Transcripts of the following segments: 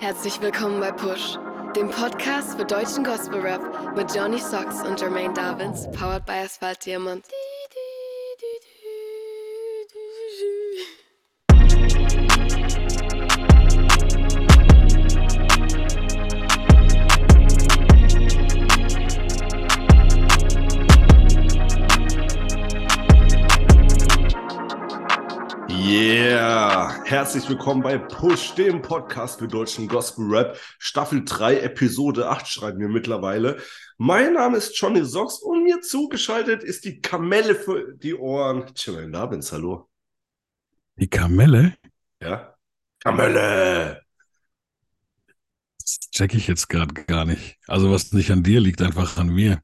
Herzlich willkommen bei Push, dem Podcast für deutschen Gospel Rap mit Johnny Socks und Jermaine Davins, powered by Asphalt Diamond. Herzlich willkommen bei Push, dem Podcast für deutschen Gospel Rap. Staffel 3, Episode 8 schreiben wir mittlerweile. Mein Name ist Johnny Socks und mir zugeschaltet ist die Kamelle für die Ohren. Jermaine Labens, hallo. Die Kamelle? Ja? Kamelle! Das check ich jetzt gerade gar nicht. Also was nicht an dir liegt, einfach an mir.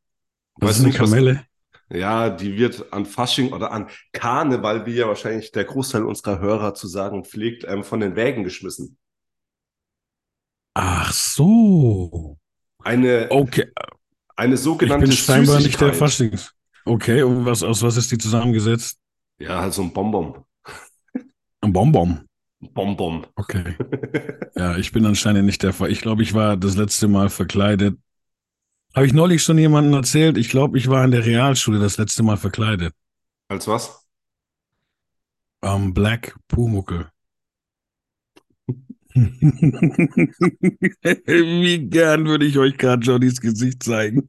Was Weißt ist eine nicht, Kamelle? Ja, die wird an Fasching oder an Karneval, wie ja wahrscheinlich der Großteil unserer Hörer zu sagen pflegt, ähm, von den Wägen geschmissen. Ach so. Eine, Okay. eine Ich sogenannte bin scheinbar nicht der. Faschings. Okay, und was, aus was ist die zusammengesetzt? Ja, halt so ein Bonbon. Ein Bonbon. Bonbon. Okay. Ja, ich bin anscheinend nicht der Fall. Ich glaube, ich war das letzte Mal verkleidet. Habe ich neulich schon jemandem erzählt? Ich glaube, ich war in der Realschule das letzte Mal verkleidet. Als was? Ähm, Black Pumuckel. Wie gern würde ich euch gerade Johnnys Gesicht zeigen.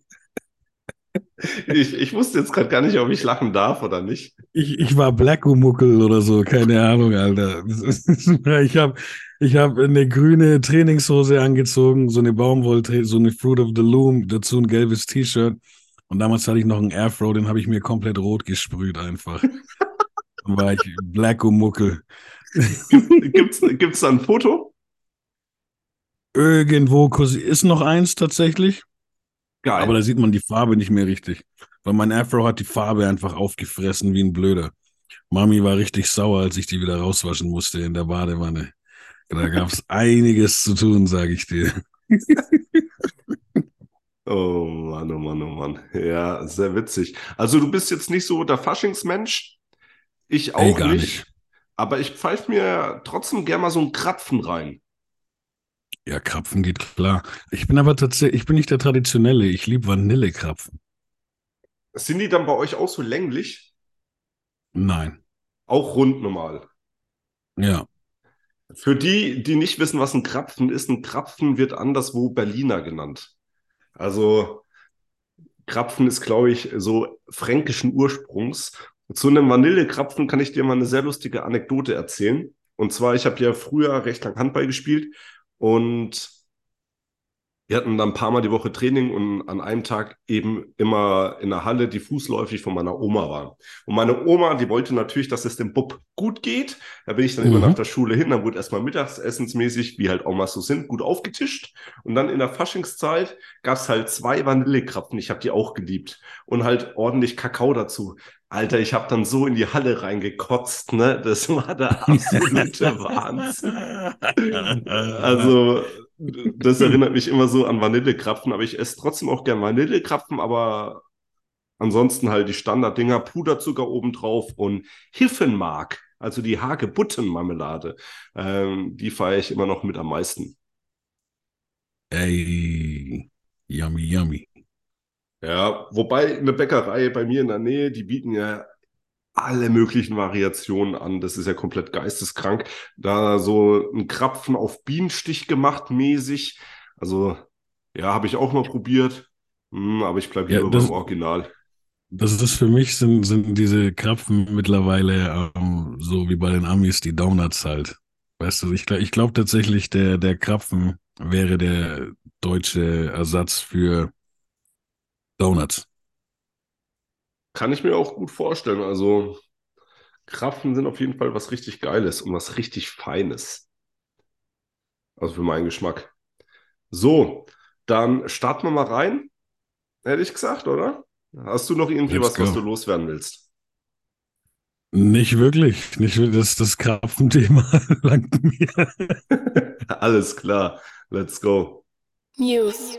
Ich, ich wusste jetzt gerade gar nicht, ob ich lachen darf oder nicht. Ich, ich war Blackumuckel oder so, keine Ahnung, Alter. Ich habe ich hab eine grüne Trainingshose angezogen, so eine Baumwolltraining, so eine Fruit of the Loom, dazu ein gelbes T-Shirt. Und damals hatte ich noch einen Afro, den habe ich mir komplett rot gesprüht einfach. Dann war ich Blackumuckel. Gibt's, gibt's da ein Foto? Irgendwo ist noch eins tatsächlich, Geil. aber da sieht man die Farbe nicht mehr richtig. Weil mein Afro hat die Farbe einfach aufgefressen wie ein Blöder. Mami war richtig sauer, als ich die wieder rauswaschen musste in der Badewanne. Da gab es einiges zu tun, sage ich dir. oh Mann, oh Mann, oh Mann. Ja, sehr witzig. Also du bist jetzt nicht so der Faschingsmensch. Ich auch Ey, nicht. nicht. Aber ich pfeife mir trotzdem gerne mal so einen Krapfen rein. Ja, Krapfen geht klar. Ich bin aber tatsächlich, ich bin nicht der Traditionelle. Ich liebe Vanillekrapfen. Sind die dann bei euch auch so länglich? Nein. Auch rund normal. Ja. Für die, die nicht wissen, was ein Krapfen ist, ein Krapfen wird anderswo Berliner genannt. Also Krapfen ist, glaube ich, so fränkischen Ursprungs. Zu einem Vanillekrapfen kann ich dir mal eine sehr lustige Anekdote erzählen. Und zwar, ich habe ja früher recht lang Handball gespielt und wir hatten dann ein paar Mal die Woche Training und an einem Tag eben immer in der Halle, die fußläufig von meiner Oma war. Und meine Oma, die wollte natürlich, dass es dem Bub gut geht. Da bin ich dann immer Mhm. nach der Schule hin, dann wurde erstmal mittagsessensmäßig, wie halt Omas so sind, gut aufgetischt. Und dann in der Faschingszeit gab es halt zwei Vanillekrapfen. Ich habe die auch geliebt. Und halt ordentlich Kakao dazu. Alter, ich habe dann so in die Halle reingekotzt, ne? Das war der absolute Wahnsinn. Also, das erinnert mich immer so an Vanillekrapfen, aber ich esse trotzdem auch gern Vanillekrapfen, aber ansonsten halt die Standarddinger, Puderzucker obendrauf und Hiffenmark, also die Hagebuttenmarmelade. Ähm, die feiere ich immer noch mit am meisten. Ey. Yummy, yummy. Ja, wobei eine Bäckerei bei mir in der Nähe, die bieten ja alle möglichen Variationen an. Das ist ja komplett geisteskrank. Da so ein Krapfen auf Bienenstich gemacht mäßig. Also, ja, habe ich auch mal probiert. Hm, aber ich bleibe Ja, lieber das- beim Original. Das ist für mich sind, sind diese Krapfen mittlerweile ähm, so wie bei den Amis die Donuts halt. Weißt du, ich, glaub- ich glaube tatsächlich, der, der Krapfen wäre der deutsche Ersatz für Donuts. Kann ich mir auch gut vorstellen. Also, Krapfen sind auf jeden Fall was richtig Geiles und was richtig Feines. Also für meinen Geschmack. So, dann starten wir mal rein. Hätte ich gesagt, oder? Hast du noch irgendwie Let's was, was go. du loswerden willst? Nicht wirklich. Nicht wirklich. Das, das Krapfenthema langt mir. Alles klar, let's go. News.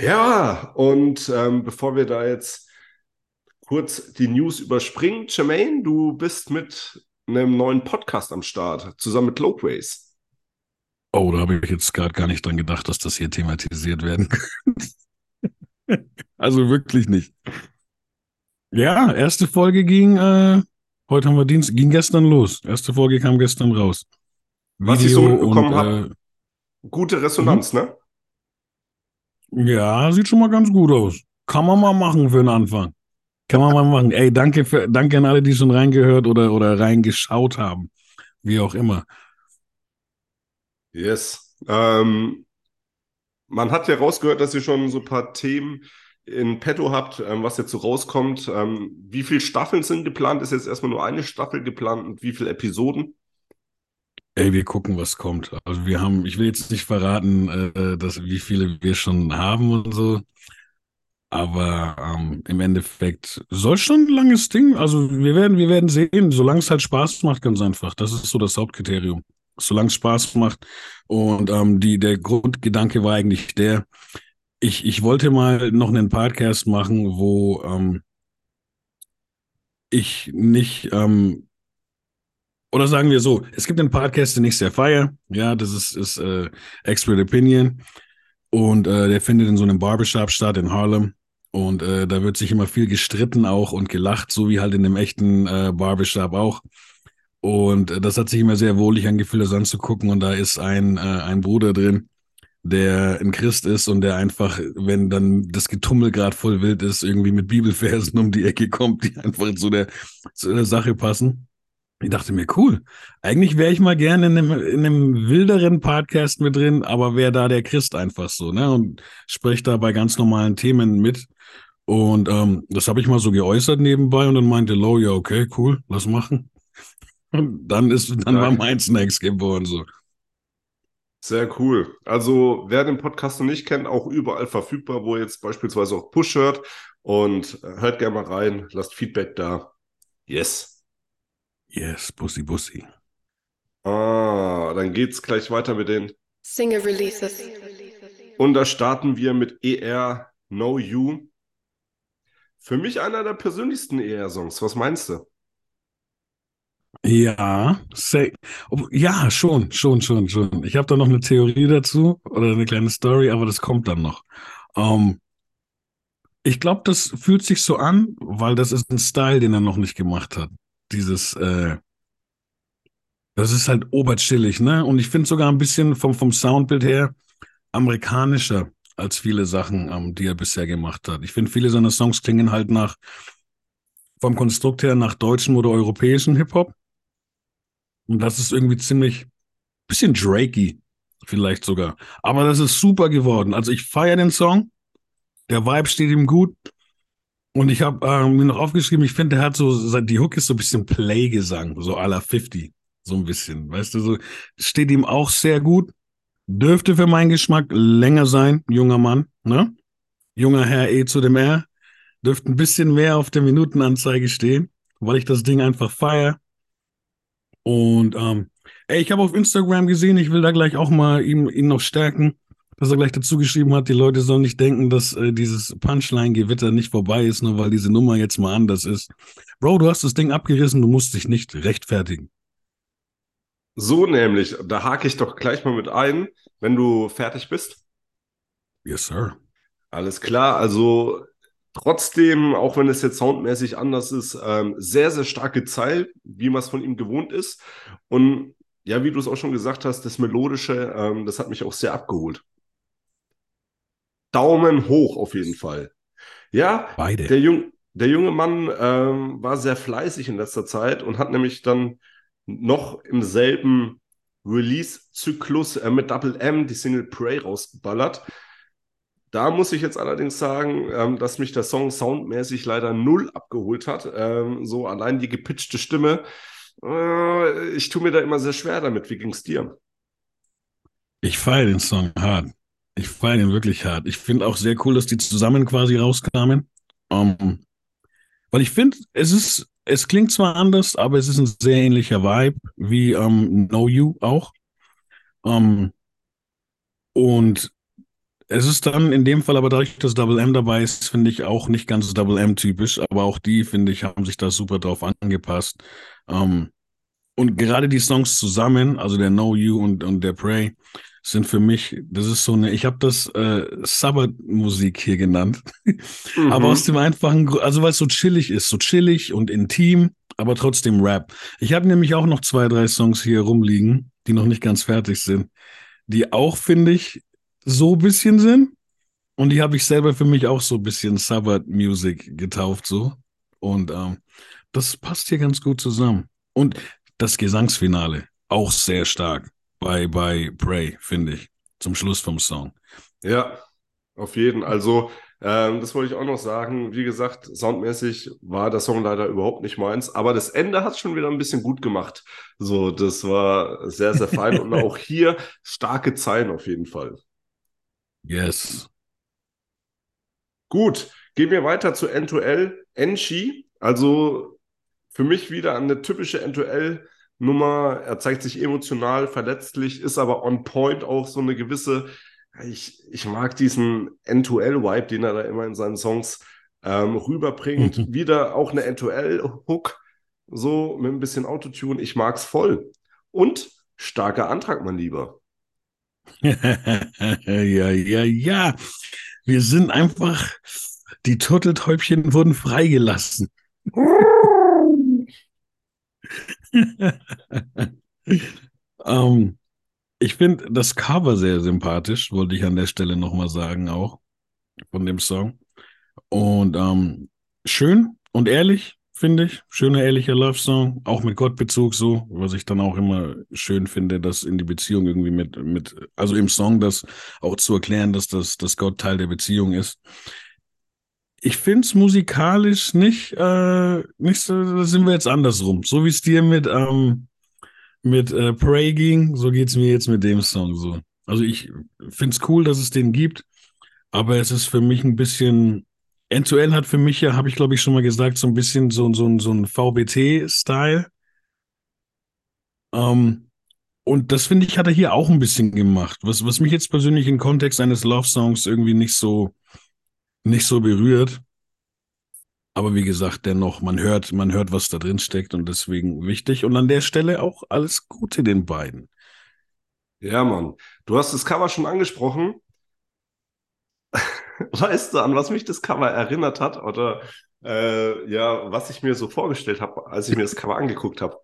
Ja, und ähm, bevor wir da jetzt kurz die News überspringen, Jermaine, du bist mit einem neuen Podcast am Start, zusammen mit Lopeways. Oh, da habe ich jetzt gerade gar nicht dran gedacht, dass das hier thematisiert werden könnte. also wirklich nicht. Ja, erste Folge ging, äh, heute haben wir Dienst, ging gestern los. Erste Folge kam gestern raus. Was ich so mitbekommen habe, äh, gute Resonanz, ne? Ja, sieht schon mal ganz gut aus. Kann man mal machen für den Anfang. Kann man mal machen. Ey, danke, für, danke an alle, die schon reingehört oder, oder reingeschaut haben. Wie auch immer. Yes. Ähm, man hat ja rausgehört, dass ihr schon so ein paar Themen in petto habt, ähm, was jetzt so rauskommt. Ähm, wie viele Staffeln sind geplant? Ist jetzt erstmal nur eine Staffel geplant und wie viele Episoden? Ey, wir gucken, was kommt. Also wir haben, ich will jetzt nicht verraten, äh, dass, wie viele wir schon haben und so. Aber ähm, im Endeffekt soll schon ein langes Ding. Also wir werden, wir werden sehen, solange es halt Spaß macht, ganz einfach. Das ist so das Hauptkriterium solange es Spaß macht. Und ähm, die, der Grundgedanke war eigentlich der, ich, ich wollte mal noch einen Podcast machen, wo ähm, ich nicht, ähm, oder sagen wir so, es gibt einen Podcast, den ich sehr feiere. Ja, das ist, ist äh, Expert Opinion. Und äh, der findet in so einem Barbershop statt in Harlem. Und äh, da wird sich immer viel gestritten auch und gelacht, so wie halt in dem echten äh, Barbershop auch. Und äh, das hat sich immer sehr wohlig angefühlt, das anzugucken. Und da ist ein, äh, ein Bruder drin, der ein Christ ist und der einfach, wenn dann das Getummel gerade voll wild ist, irgendwie mit Bibelversen um die Ecke kommt, die einfach zu der, zu der Sache passen. Ich dachte mir, cool. Eigentlich wäre ich mal gerne in einem, in einem wilderen Podcast mit drin, aber wäre da der Christ einfach so, ne? Und spreche da bei ganz normalen Themen mit. Und ähm, das habe ich mal so geäußert nebenbei und dann meinte Lo, ja, okay, cool, lass machen. Und dann ist, dann war mein Snacks geboren, so. Sehr cool. Also, wer den Podcast noch nicht kennt, auch überall verfügbar, wo jetzt beispielsweise auch Push hört. Und äh, hört gerne mal rein, lasst Feedback da. Yes. Yes, Bussi Bussi. Ah, dann geht's gleich weiter mit den Single Releases. Und da starten wir mit ER Know You. Für mich einer der persönlichsten ER-Songs. Was meinst du? Ja, say, ja, schon, schon, schon, schon. Ich habe da noch eine Theorie dazu oder eine kleine Story, aber das kommt dann noch. Ähm, ich glaube, das fühlt sich so an, weil das ist ein Style, den er noch nicht gemacht hat. Dieses, äh, das ist halt oberchillig, ne? Und ich finde sogar ein bisschen vom, vom Soundbild her amerikanischer als viele Sachen, ähm, die er bisher gemacht hat. Ich finde, viele seiner Songs klingen halt nach, vom Konstrukt her nach deutschem oder europäischen Hip-Hop. Und das ist irgendwie ziemlich, bisschen Drakey, vielleicht sogar. Aber das ist super geworden. Also ich feiere den Song. Der Vibe steht ihm gut. Und ich habe äh, mir noch aufgeschrieben, ich finde, der hat so, die Hook ist so ein bisschen Play-Gesang, so à la 50. So ein bisschen, weißt du, so steht ihm auch sehr gut. Dürfte für meinen Geschmack länger sein, junger Mann, ne? Junger Herr E zu dem R. Dürfte ein bisschen mehr auf der Minutenanzeige stehen, weil ich das Ding einfach feiere. Und ähm, ey, ich habe auf Instagram gesehen, ich will da gleich auch mal ihn, ihn noch stärken, dass er gleich dazu geschrieben hat, die Leute sollen nicht denken, dass äh, dieses Punchline-Gewitter nicht vorbei ist, nur weil diese Nummer jetzt mal anders ist. Bro, du hast das Ding abgerissen, du musst dich nicht rechtfertigen. So nämlich, da hake ich doch gleich mal mit ein, wenn du fertig bist. Yes, sir. Alles klar, also Trotzdem, auch wenn es jetzt soundmäßig anders ist, ähm, sehr, sehr starke Zeil, wie man es von ihm gewohnt ist. Und ja, wie du es auch schon gesagt hast, das Melodische, ähm, das hat mich auch sehr abgeholt. Daumen hoch auf jeden Fall. Ja, Beide. Der, Jung, der junge Mann ähm, war sehr fleißig in letzter Zeit und hat nämlich dann noch im selben Release-Zyklus äh, mit Double M die Single Prey rausgeballert. Da muss ich jetzt allerdings sagen, ähm, dass mich der Song soundmäßig leider null abgeholt hat. Ähm, so allein die gepitchte Stimme. Äh, ich tue mir da immer sehr schwer damit. Wie ging es dir? Ich feiere den Song hart. Ich feiere den wirklich hart. Ich finde auch sehr cool, dass die zusammen quasi rauskamen. Um, ähm, weil ich finde, es ist, es klingt zwar anders, aber es ist ein sehr ähnlicher Vibe wie um, ähm, Know You auch. Um, und es ist dann in dem Fall aber dadurch, dass Double M dabei ist, finde ich auch nicht ganz Double M typisch, aber auch die, finde ich, haben sich da super drauf angepasst. Ähm, Und gerade die Songs zusammen, also der Know You und, und der Pray, sind für mich, das ist so eine, ich habe das äh, Sabbath-Musik hier genannt. Mhm. aber aus dem einfachen, also weil es so chillig ist, so chillig und intim, aber trotzdem Rap. Ich habe nämlich auch noch zwei, drei Songs hier rumliegen, die noch nicht ganz fertig sind, die auch, finde ich, so ein bisschen sind. Und die habe ich selber für mich auch so ein bisschen Sabbath-Music getauft, so. Und ähm, das passt hier ganz gut zusammen. Und das Gesangsfinale, auch sehr stark bei, bei Pray, finde ich, zum Schluss vom Song. Ja, auf jeden. Also, ähm, das wollte ich auch noch sagen. Wie gesagt, soundmäßig war der Song leider überhaupt nicht meins, aber das Ende hat es schon wieder ein bisschen gut gemacht. So, das war sehr, sehr fein und auch hier starke Zeilen auf jeden Fall. Yes. Gut, gehen wir weiter zu N2L. Enchi, also für mich wieder eine typische N2L Nummer. Er zeigt sich emotional, verletzlich, ist aber on point auch so eine gewisse. Ich, ich mag diesen N2L-Vibe, den er da immer in seinen Songs ähm, rüberbringt. Mhm. Wieder auch eine N2L-Hook, so mit ein bisschen Autotune. Ich mag's voll. Und starker Antrag, mein Lieber. ja, ja, ja. Wir sind einfach, die Turteltäubchen wurden freigelassen. ähm, ich finde das Cover sehr sympathisch, wollte ich an der Stelle nochmal sagen, auch von dem Song. Und ähm, schön und ehrlich, finde ich. Schöner, ehrlicher Love-Song, auch mit Gottbezug so, was ich dann auch immer schön finde, das in die Beziehung irgendwie mit, mit, also im Song das auch zu erklären, dass das, dass Gott Teil der Beziehung ist ich finde es musikalisch nicht, äh, nicht so, da sind wir jetzt andersrum. So wie es dir mit, ähm, mit äh, Pray ging, so geht es mir jetzt mit dem Song so. Also ich finde es cool, dass es den gibt, aber es ist für mich ein bisschen, N2L hat für mich ja, habe ich glaube ich schon mal gesagt, so ein bisschen so, so, so ein VBT-Style. Ähm, und das finde ich, hat er hier auch ein bisschen gemacht. Was, was mich jetzt persönlich im Kontext eines Love-Songs irgendwie nicht so, nicht so berührt. Aber wie gesagt, dennoch, man hört, man hört, was da drin steckt und deswegen wichtig. Und an der Stelle auch alles Gute den beiden. Ja, Mann. Du hast das Cover schon angesprochen. weißt du, an was mich das Cover erinnert hat? Oder äh, ja, was ich mir so vorgestellt habe, als ich mir das Cover angeguckt habe?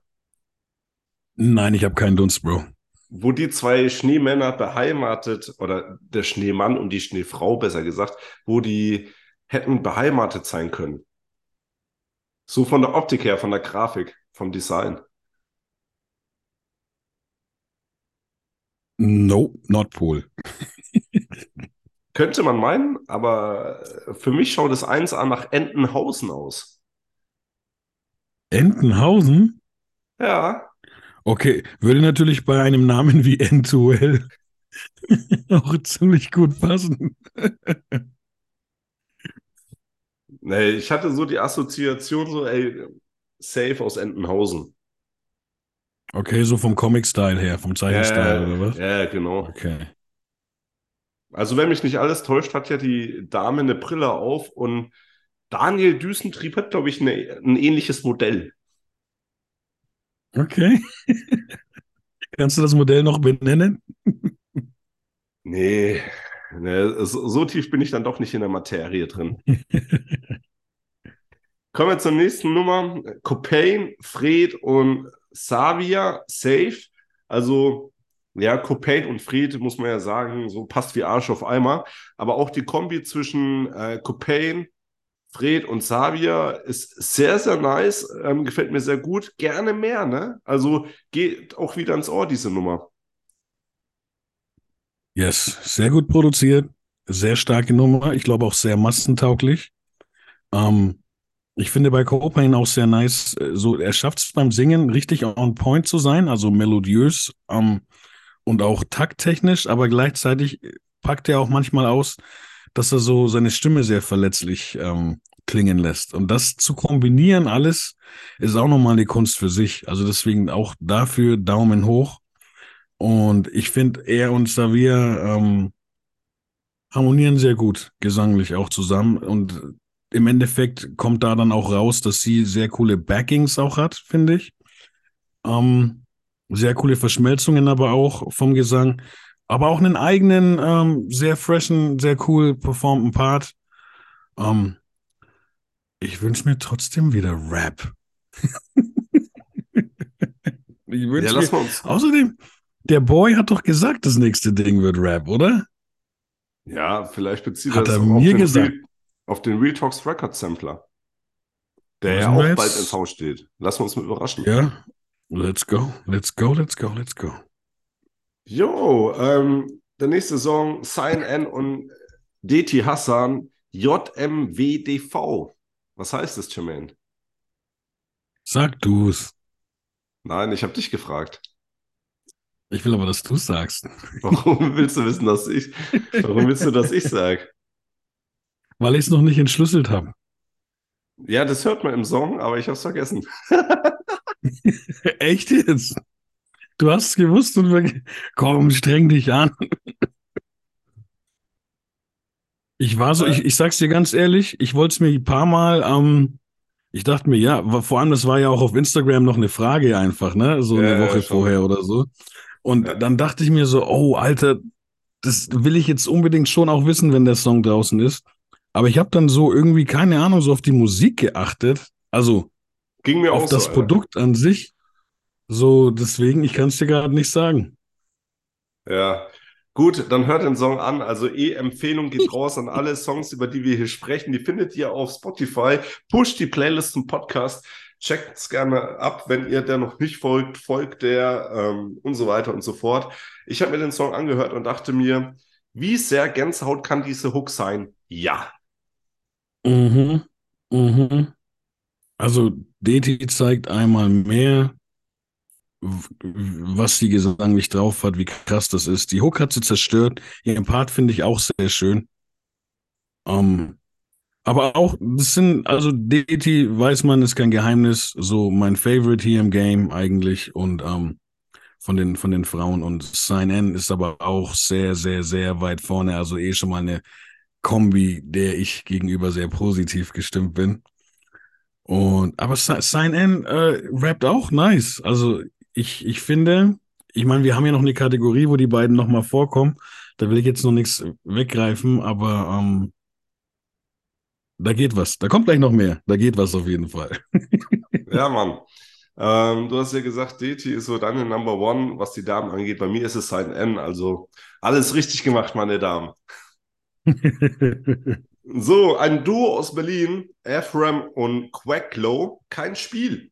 Nein, ich habe keinen Dunst, Bro wo die zwei Schneemänner beheimatet, oder der Schneemann und die Schneefrau besser gesagt, wo die hätten beheimatet sein können. So von der Optik her, von der Grafik, vom Design. No, Nordpol. Könnte man meinen, aber für mich schaut es eins an nach Entenhausen aus. Entenhausen? Ja. Okay, würde natürlich bei einem Namen wie N2L auch ziemlich gut passen. nee, ich hatte so die Assoziation so, ey, safe aus Entenhausen. Okay, so vom Comic-Style her, vom Zeichenstyle ja, oder was? Ja, genau. Okay. Also, wenn mich nicht alles täuscht, hat ja die Dame eine Brille auf und Daniel Düsentrieb hat, glaube ich, eine, ein ähnliches Modell. Okay. Kannst du das Modell noch benennen? nee, nee so, tief bin ich dann doch nicht in der Materie drin. Kommen wir zur nächsten Nummer. Copain, Fred und Savia, safe. Also, ja, Copain und Fred, muss man ja sagen, so passt wie Arsch auf Eimer. Aber auch die Kombi zwischen äh, Copain, Fred und Xavier ist sehr, sehr nice. Ähm, gefällt mir sehr gut. Gerne mehr, ne? Also geht auch wieder ins Ohr, diese Nummer. Yes, sehr gut produziert. Sehr starke Nummer. Ich glaube auch sehr massentauglich. Ähm, ich finde bei Copain auch sehr nice. Äh, so, er schafft es beim Singen richtig on point zu sein, also melodiös ähm, und auch takttechnisch, aber gleichzeitig packt er auch manchmal aus, dass er so seine Stimme sehr verletzlich ähm, klingen lässt. Und das zu kombinieren alles ist auch nochmal eine Kunst für sich. Also deswegen auch dafür Daumen hoch. Und ich finde, er und Xavier ähm, harmonieren sehr gut gesanglich auch zusammen. Und im Endeffekt kommt da dann auch raus, dass sie sehr coole Backings auch hat, finde ich. Ähm, sehr coole Verschmelzungen aber auch vom Gesang. Aber auch einen eigenen, ähm, sehr freshen, sehr cool performten Part. Ähm, ich wünsche mir trotzdem wieder Rap. ich wünsch Ja, mir, uns. außerdem, der Boy hat doch gesagt, das nächste Ding wird Rap, oder? Ja, vielleicht bezieht Hat er er das auch auf mir den, gesagt. Real, auf den Real Talks Record Sampler. Der ja auch bald jetzt- ins Haus steht. Lassen wir uns mal überraschen. Ja. Let's go, let's go, let's go, let's go. Jo, ähm, der nächste Song, Sign N und DT Hassan, JMWDV. Was heißt das, Jermaine? Sag du's. Nein, ich habe dich gefragt. Ich will aber, dass du sagst. Warum willst du wissen, dass ich, warum willst du, dass ich sage? Weil ich es noch nicht entschlüsselt habe. Ja, das hört man im Song, aber ich habe es vergessen. Echt jetzt? Du hast es gewusst und wir... komm, streng dich an. Ich war so, ich, ich sag's dir ganz ehrlich, ich wollte es mir ein paar Mal, ähm, ich dachte mir, ja, vor allem, das war ja auch auf Instagram noch eine Frage einfach, ne? So eine Ja, ja, Woche schon. vorher oder so. Und Ja. dann dachte ich mir so, oh, Alter, das will ich jetzt unbedingt schon auch wissen, wenn der Song draußen ist. Aber ich habe dann so irgendwie, keine Ahnung, so auf die Musik geachtet. Also Ging mir auf auch das so. Produkt an sich. So, deswegen, ich kann es dir gerade nicht sagen. Ja. Gut, dann hört den Song an. Also E-Empfehlung geht raus an alle Songs, über die wir hier sprechen. Die findet ihr auf Spotify. Pusht die Playlist zum Podcast. Checkt es gerne ab, wenn ihr der noch nicht folgt, folgt der ähm, und so weiter und so fort. Ich habe mir den Song angehört und dachte mir, wie sehr Gänsehaut kann diese Hook sein? Ja. Mhm. Mhm. Also, Deti zeigt einmal mehr, was sie gesanglich drauf hat, wie krass das ist. Die Hook hat sie zerstört. Ihren Part finde ich auch sehr schön. Ähm, aber auch, das sind, also Deti, weiß man, ist kein Geheimnis, so mein Favorite hier im Game eigentlich und ähm, von den, von den Frauen und Sign N ist aber auch sehr, sehr, sehr weit vorne, also eh schon mal eine Kombi, der ich gegenüber sehr positiv gestimmt bin. Und, aber Si- Sign N äh, rappt auch nice. Also ich, ich finde, ich meine, wir haben ja noch eine Kategorie, wo die beiden nochmal vorkommen. Da will ich jetzt noch nichts weggreifen, aber ähm, da geht was. Da kommt gleich noch mehr. Da geht was auf jeden Fall. Ja, Mann. Ähm, du hast ja gesagt, DT ist so deine Number One, was die Damen angeht. Bei mir ist es ein N. Also alles richtig gemacht, meine Damen. So, ein Duo aus Berlin, Ephraim und Quacklow, kein Spiel.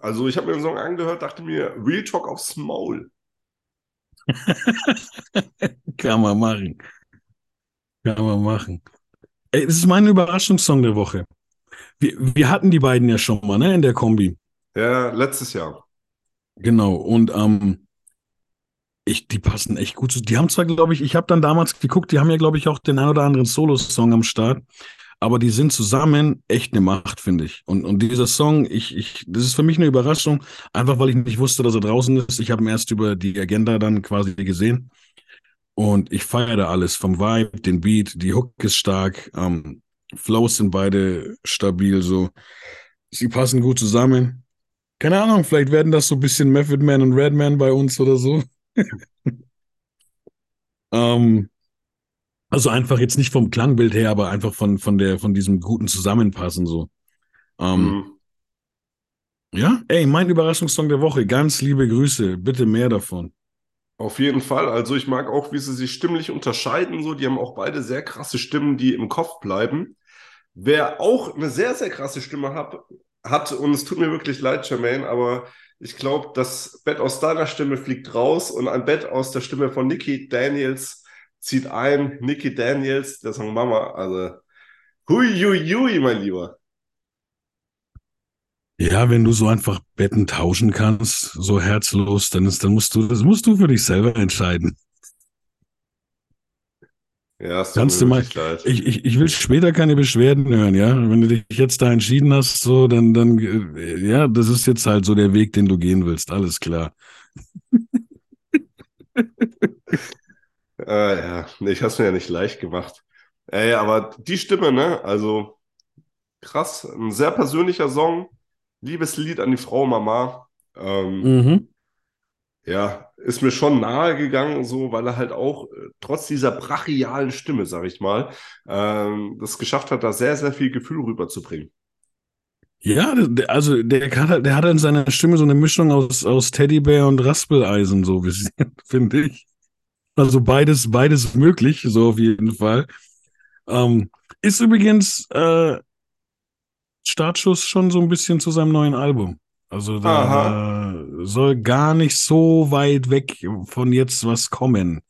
Also ich habe mir den Song angehört, dachte mir, Real Talk aufs Maul. Kann man machen. Kann man machen. Ey, das ist mein Überraschungssong der Woche. Wir, wir hatten die beiden ja schon mal, ne, in der Kombi. Ja, letztes Jahr. Genau. Und ähm, ich, die passen echt gut zu. Die haben zwar, glaube ich, ich habe dann damals geguckt, die haben ja, glaube ich, auch den ein oder anderen Solo-Song am Start. Aber die sind zusammen echt eine Macht, finde ich. Und, und dieser Song, ich, ich, das ist für mich eine Überraschung, einfach weil ich nicht wusste, dass er draußen ist. Ich habe ihn erst über die Agenda dann quasi gesehen. Und ich feiere da alles vom Vibe, den Beat, die Hook ist stark, ähm, Flows sind beide stabil, so. Sie passen gut zusammen. Keine Ahnung, vielleicht werden das so ein bisschen Method Man und Redman bei uns oder so. ähm, also einfach jetzt nicht vom Klangbild her, aber einfach von, von der, von diesem guten Zusammenpassen so. Ähm, Mhm. Ja, ey, mein Überraschungssong der Woche. Ganz liebe Grüße. Bitte mehr davon. Auf jeden Fall. Also ich mag auch, wie sie sich stimmlich unterscheiden. So, die haben auch beide sehr krasse Stimmen, die im Kopf bleiben. Wer auch eine sehr, sehr krasse Stimme hat, hat und es tut mir wirklich leid, Jermaine, aber ich glaube, das Bett aus deiner Stimme fliegt raus und ein Bett aus der Stimme von Nikki Daniels zieht ein. Nikki Daniels, der Song Mama, also hui, hui, hui, mein Lieber. Ja, wenn du so einfach Betten tauschen kannst, so herzlos, dann ist, dann musst du, das musst du für dich selber entscheiden. Ja, Kannst du mal-. Ich, ich, ich will später keine Beschwerden hören, ja. Wenn du dich jetzt da entschieden hast, so, dann, dann, äh, ja, das ist jetzt halt so der Weg, den du gehen willst. Alles klar. Äh, ja, ich hab's mir ja nicht leicht gemacht. Ey, aber die Stimme, ne? Also krass, ein sehr persönliches Song. Liebeslied an die Frau Mama. Ähm, Mhm. ja, ist mir schon nahe gegangen, so, weil er halt auch äh, trotz dieser brachialen Stimme, sag ich mal, ähm, das geschafft hat, da sehr, sehr viel Gefühl rüberzubringen. Ja, also der hat, der hat in seiner Stimme so eine Mischung aus, aus Teddybär und Raspeleisen, so wie finde ich. Also beides, beides möglich, so auf jeden Fall. Ähm, ist übrigens äh, Startschuss schon so ein bisschen zu seinem neuen Album. Also da soll gar nicht so weit weg von jetzt was kommen.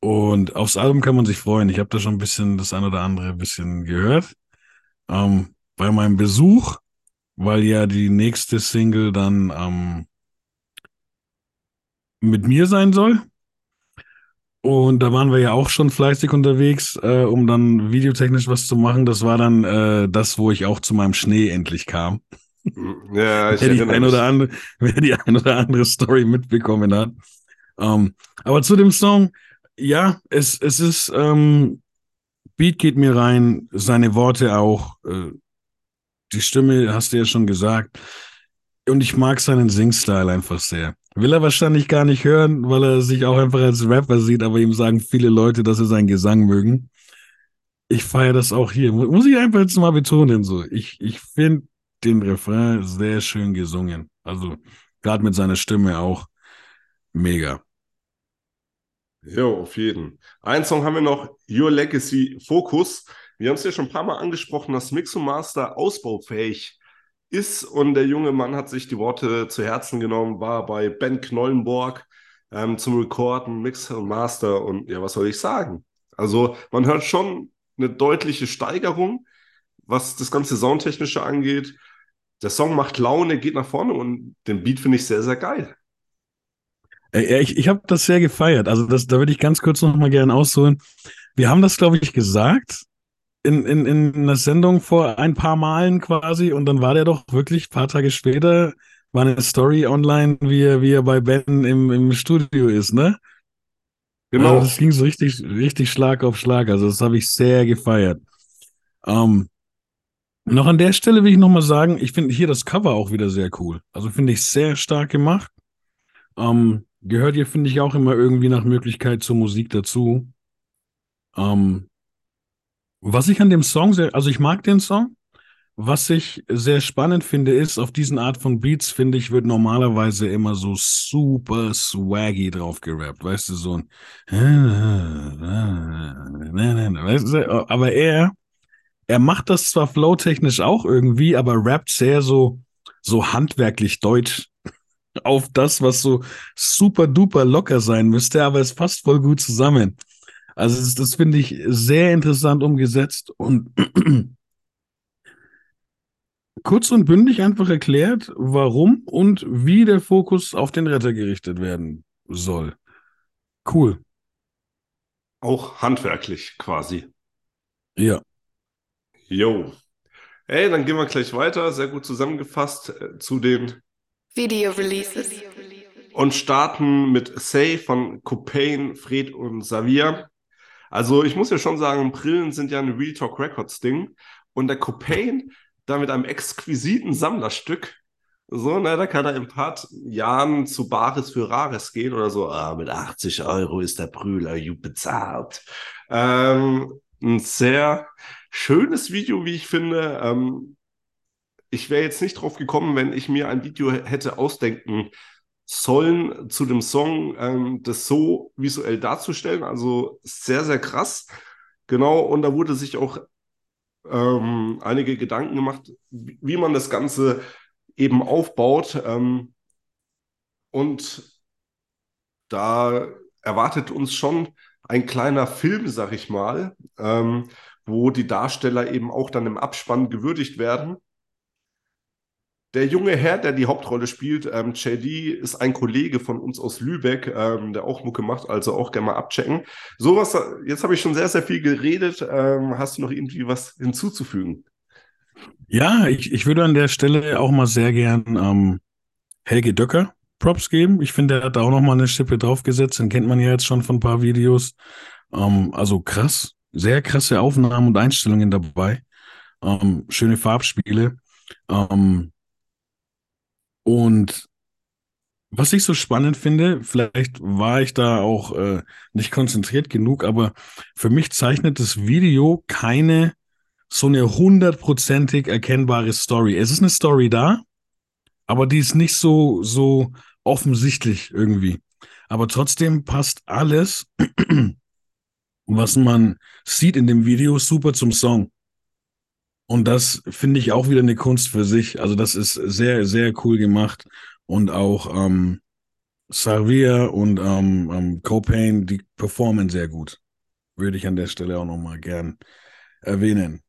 Und aufs Album kann man sich freuen. Ich habe da schon ein bisschen das ein oder andere bisschen gehört. Ähm, bei meinem Besuch, weil ja die nächste Single dann ähm, mit mir sein soll. Und da waren wir ja auch schon fleißig unterwegs, äh, um dann videotechnisch was zu machen. Das war dann äh, das, wo ich auch zu meinem Schnee endlich kam. Ja, ich wer die, ein oder andere, wer die ein oder andere Story mitbekommen hat. Ähm, aber zu dem Song, ja, es, es ist, ähm, Beat geht mir rein, seine Worte auch, äh, die Stimme hast du ja schon gesagt. Und ich mag seinen Sing-Style einfach sehr. Will er wahrscheinlich gar nicht hören, weil er sich auch einfach als Rapper sieht, aber ihm sagen viele Leute, dass sie seinen Gesang mögen. Ich feiere das auch hier. Mu- Muss ich einfach jetzt mal betonen, so. Ich, ich finde den Refrain sehr schön gesungen. Also, gerade mit seiner Stimme auch mega. Jo, auf jeden. Ein Song haben wir noch, Your Legacy Focus. Wir haben es ja schon ein paar Mal angesprochen, dass Mixomaster ausbaufähig ist und der junge Mann hat sich die Worte zu Herzen genommen, war bei Ben Knollenborg ähm, zum Recorden, Mix und Master und ja, was soll ich sagen? Also man hört schon eine deutliche Steigerung, was das ganze Soundtechnische angeht. Der Song macht Laune, geht nach vorne und den Beat finde ich sehr, sehr geil. Ich ich habe das sehr gefeiert. Also das, da würde ich ganz kurz noch mal gerne ausholen. Wir haben das, glaube ich, gesagt in, in, in einer Sendung vor ein paar Malen quasi und dann war der doch wirklich ein paar Tage später, war eine Story online, wie er, wie er bei Ben im, im Studio ist, ne? Genau. Also das ging so richtig, richtig Schlag auf Schlag. Also das habe ich sehr gefeiert. Ähm, noch an der Stelle will ich noch mal sagen, ich finde hier das Cover auch wieder sehr cool. Also finde ich sehr stark gemacht. Ähm, gehört hier, finde ich, auch immer irgendwie nach Möglichkeit zur Musik dazu. Ähm, was ich an dem Song sehr, also ich mag den Song. Was ich sehr spannend finde, ist, auf diesen Art von Beats, finde ich, wird normalerweise immer so super swaggy drauf gerappt. Weißt du, so ein aber er, er macht das zwar flowtechnisch auch irgendwie, aber rappt sehr so, so handwerklich deutsch auf das, was so super duper locker sein müsste, aber es passt voll gut zusammen. Also das, das finde ich sehr interessant umgesetzt und kurz und bündig einfach erklärt, warum und wie der Fokus auf den Retter gerichtet werden soll. Cool. Auch handwerklich quasi. Ja. Jo. Ey, dann gehen wir gleich weiter. Sehr gut zusammengefasst äh, zu den Video Releases. und starten mit Say von Copain, Fred und Xavier. Also ich muss ja schon sagen, Brillen sind ja ein Real Talk Records Ding und der Copain da mit einem exquisiten Sammlerstück, so, ne, da kann er in ein paar Jahren zu Bares für Rares gehen oder so, ah, mit 80 Euro ist der Brüller, bezahlt. Ähm, ein sehr schönes Video, wie ich finde. Ähm, ich wäre jetzt nicht drauf gekommen, wenn ich mir ein Video hätte ausdenken sollen zu dem Song, ähm, das so visuell darzustellen. Also sehr, sehr krass. Genau, und da wurde sich auch ähm, einige Gedanken gemacht, wie man das Ganze eben aufbaut. Ähm, und da erwartet uns schon ein kleiner Film, sag ich mal, ähm, wo die Darsteller eben auch dann im Abspann gewürdigt werden. Der junge Herr, der die Hauptrolle spielt, ähm, JD, ist ein Kollege von uns aus Lübeck, ähm, der auch Mucke macht, also auch gerne mal abchecken. Sowas, jetzt habe ich schon sehr, sehr viel geredet. Ähm, hast du noch irgendwie was hinzuzufügen? Ja, ich, ich würde an der Stelle auch mal sehr gern ähm, Helge Döcker Props geben. Ich finde, er hat da auch noch mal eine Schippe draufgesetzt. Den kennt man ja jetzt schon von ein paar Videos. Ähm, also krass, sehr krasse Aufnahmen und Einstellungen dabei. Ähm, schöne Farbspiele. Ähm, Und was ich so spannend finde, vielleicht war ich da auch äh, nicht konzentriert genug, aber für mich zeichnet das Video keine so eine hundertprozentig erkennbare Story. Es ist eine Story da, aber die ist nicht so, so offensichtlich irgendwie. Aber trotzdem passt alles, was man sieht in dem Video, super zum Song. Und das finde ich auch wieder eine Kunst für sich. Also das ist sehr, sehr cool gemacht. Und auch ähm, Sarvia und ähm, ähm, Copain, die performen sehr gut. Würde ich an der Stelle auch nochmal gern erwähnen.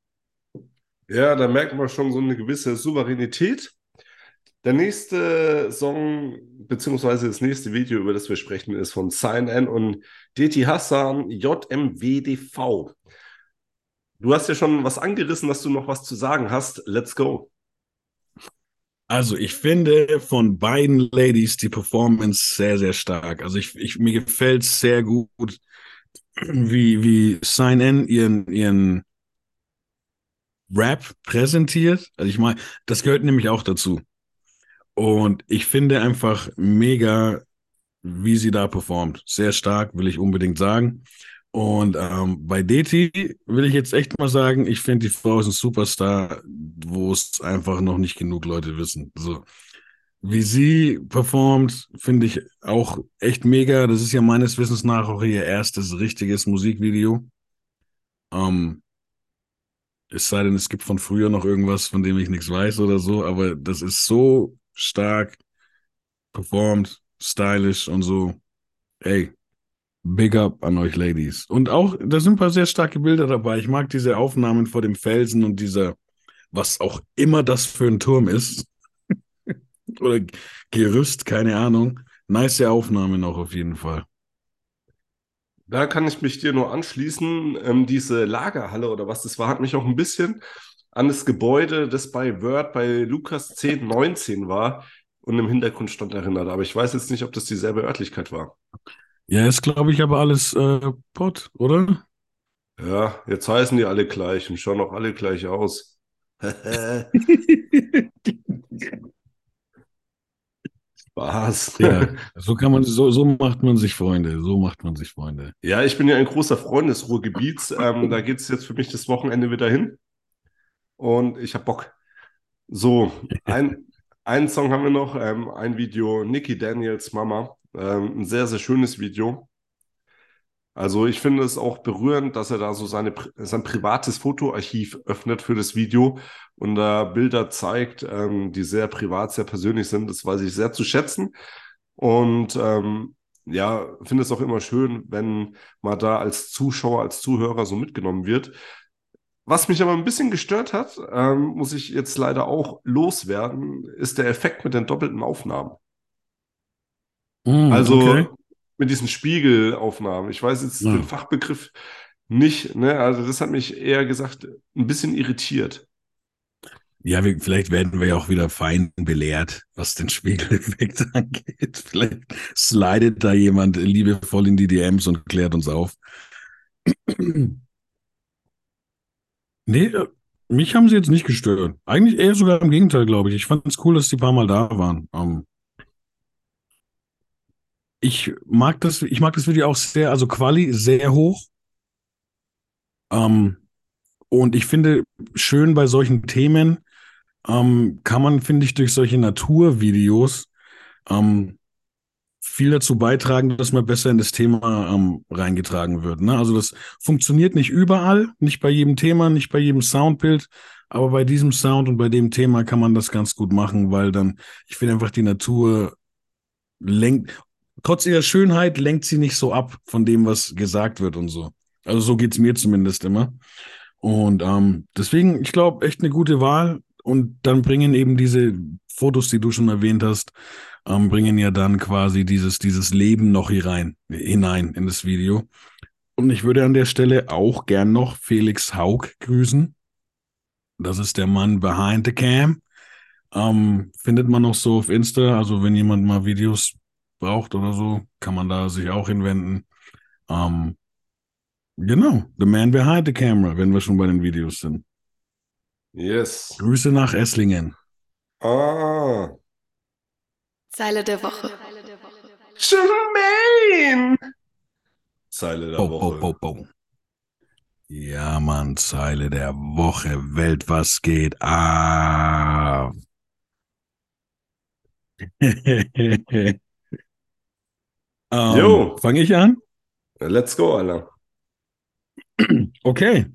Ja, da merkt man schon so eine gewisse Souveränität. Der nächste Song, beziehungsweise das nächste Video, über das wir sprechen, ist von Sign N und DT Hassan, JMWDV. Du hast ja schon was angerissen, dass du noch was zu sagen hast. Let's go. Also ich finde von beiden Ladies die Performance sehr, sehr stark. Also ich, ich mir gefällt sehr gut, wie, wie Sign N ihren, ihren Rap präsentiert. Also ich meine, das gehört nämlich auch dazu. Und ich finde einfach mega, wie sie da performt. Sehr stark, will ich unbedingt sagen. Und ähm, bei DT will ich jetzt echt mal sagen, ich finde, die Frau ist ein Superstar, wo es einfach noch nicht genug Leute wissen. So. Wie sie performt, finde ich auch echt mega. Das ist ja meines Wissens nach auch ihr erstes richtiges Musikvideo. Ähm, es sei denn, es gibt von früher noch irgendwas, von dem ich nichts weiß oder so, aber das ist so stark performt, stylisch und so. Ey, Big up an euch Ladies. Und auch, da sind ein paar sehr starke Bilder dabei. Ich mag diese Aufnahmen vor dem Felsen und dieser, was auch immer das für ein Turm ist. Oder Gerüst, keine Ahnung. Nice Aufnahmen auch auf jeden Fall. Da kann ich mich dir nur anschließen. Ähm, diese Lagerhalle oder was das war, hat mich auch ein bisschen an das Gebäude, das bei Word bei Lukas 10, 19 war und im Hintergrund stand erinnert. Aber ich weiß jetzt nicht, ob das dieselbe Örtlichkeit war. Ja, ist, glaube ich, aber alles äh, Pott, oder? Ja, jetzt heißen die alle gleich und schauen auch alle gleich aus. Spaß. Ja, so kann man, so, so macht man sich Freunde. So macht man sich Freunde. Ja, ich bin ja ein großer Freund des Ruhrgebiets. Ähm, da geht es jetzt für mich das Wochenende wieder hin. Und ich habe Bock. So, ein, einen Song haben wir noch, ähm, ein Video, Nikki Daniels Mama. Ähm, ein sehr, sehr schönes Video. Also ich finde es auch berührend, dass er da so seine, sein privates Fotoarchiv öffnet für das Video und da Bilder zeigt, ähm, die sehr privat, sehr persönlich sind. Das weiß ich sehr zu schätzen. Und ähm, ja, finde es auch immer schön, wenn man da als Zuschauer, als Zuhörer so mitgenommen wird. Was mich aber ein bisschen gestört hat, ähm, muss ich jetzt leider auch loswerden, ist der Effekt mit den doppelten Aufnahmen. Mm, also okay. mit diesen Spiegelaufnahmen. Ich weiß jetzt ja. den Fachbegriff nicht, ne? Also das hat mich eher gesagt ein bisschen irritiert. Ja, wir, vielleicht werden wir ja auch wieder fein belehrt, was den Spiegeleffekt angeht. Vielleicht slidet da jemand liebevoll in die DMs und klärt uns auf. Nee, mich haben sie jetzt nicht gestört. Eigentlich eher sogar im Gegenteil, glaube ich. Ich fand es cool, dass die paar Mal da waren. Ähm, ich mag das, ich mag das Video auch sehr, also Quali sehr hoch. Ähm, und ich finde schön bei solchen Themen ähm, kann man, finde ich, durch solche Naturvideos ähm, viel dazu beitragen, dass man besser in das Thema ähm, reingetragen wird. Ne? Also das funktioniert nicht überall, nicht bei jedem Thema, nicht bei jedem Soundbild, aber bei diesem Sound und bei dem Thema kann man das ganz gut machen, weil dann, ich finde einfach die Natur lenkt, trotz ihrer Schönheit lenkt sie nicht so ab von dem, was gesagt wird und so. Also so geht es mir zumindest immer. Und ähm, deswegen, ich glaube, echt eine gute Wahl. Und dann bringen eben diese Fotos, die du schon erwähnt hast, ähm, bringen ja dann quasi dieses, dieses Leben noch hier rein, hinein in das Video. Und ich würde an der Stelle auch gern noch Felix Haug grüßen. Das ist der Mann behind the cam. Ähm, findet man noch so auf Insta. Also wenn jemand mal Videos braucht oder so, kann man da sich auch hinwenden. Ähm, genau, the man behind the camera, wenn wir schon bei den Videos sind. Yes. Grüße nach Esslingen. Ah. Zeile der Woche. Jermaine! Zeile der Bo, Woche. bo, bo, bo. Ja, Mann, Zeile der Woche. Welt, was geht ab? Jo. ähm, Fange ich an? Let's go, Alter. Okay.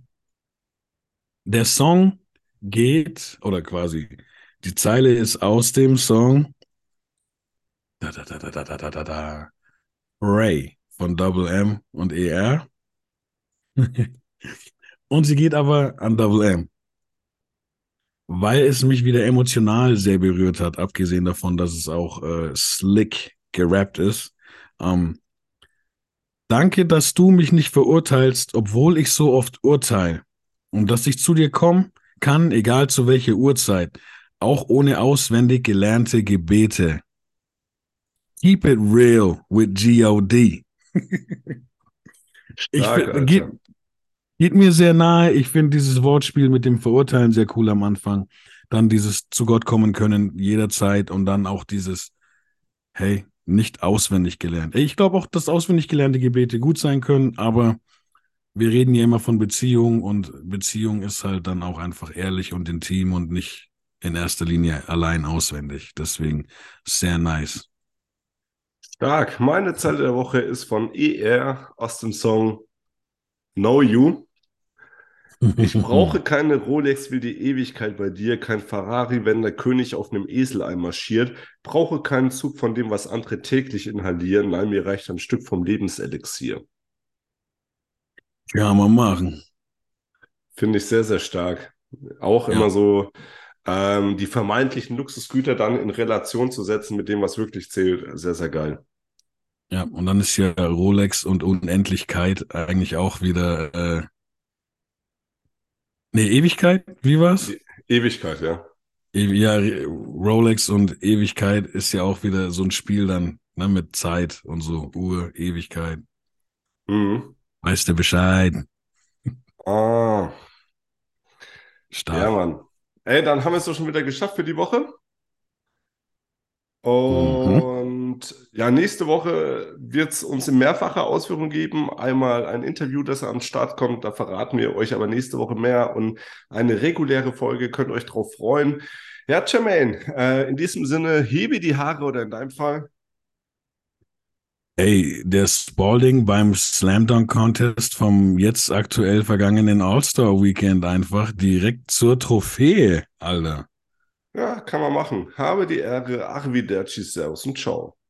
Der Song geht, oder quasi, die Zeile ist aus dem Song da, da, da, da, da, da, da, da. Ray von Double M und ER. und sie geht aber an Double M. Weil es mich wieder emotional sehr berührt hat, abgesehen davon, dass es auch äh, slick gerappt ist. Ähm, danke, dass du mich nicht verurteilst, obwohl ich so oft urteile. Und dass ich zu dir kommen kann, egal zu welcher Uhrzeit, auch ohne auswendig gelernte Gebete. Keep it real with G.O.D. ich find, geht mir sehr nahe. Ich finde dieses Wortspiel mit dem Verurteilen sehr cool am Anfang. Dann dieses zu Gott kommen können jederzeit und dann auch dieses, hey, nicht auswendig gelernt. Ich glaube auch, dass auswendig gelernte Gebete gut sein können, aber wir reden ja immer von Beziehung und Beziehung ist halt dann auch einfach ehrlich und intim und nicht in erster Linie allein auswendig. Deswegen sehr nice. Stark. Meine Zeile der Woche ist von ER aus dem Song Know You. Ich brauche keine Rolex, will die Ewigkeit bei dir, kein Ferrari, wenn der König auf einem Esel einmarschiert. Brauche keinen Zug von dem, was andere täglich inhalieren. Nein, mir reicht ein Stück vom Lebenselixier. Ja, mal machen. Finde ich sehr, sehr stark. Auch Ja. immer so ähm, die vermeintlichen Luxusgüter dann in Relation zu setzen mit dem, was wirklich zählt. Sehr, sehr geil. Ja, und dann ist ja Rolex und Unendlichkeit eigentlich auch wieder, äh, nee, Ewigkeit, wie war's? E- Ewigkeit, ja. Ew- Ja, Rolex und Ewigkeit ist ja auch wieder so ein Spiel dann, ne, mit Zeit und so, Uhr, Ewigkeit. Mhm. Weißt du Bescheid? Ah, Stark. ja, Mann. Ey, dann haben wir es doch schon wieder geschafft für die Woche. Und ja, nächste Woche wird es uns in mehrfacher Ausführung geben. Einmal ein Interview, das den Start kommt. Da verraten wir euch aber nächste Woche mehr. Und eine reguläre Folge, könnt ihr euch drauf freuen. Ja, Jermaine, äh, in diesem Sinne, hebe die Haare oder in deinem Fall. Ey, der Spalding beim Slam Dunk Contest vom jetzt aktuell vergangenen All-Star Weekend einfach direkt zur Trophäe, Alter. Ja, kann man machen. Habe die Ehre. Arrivederci, Servus und Ciao.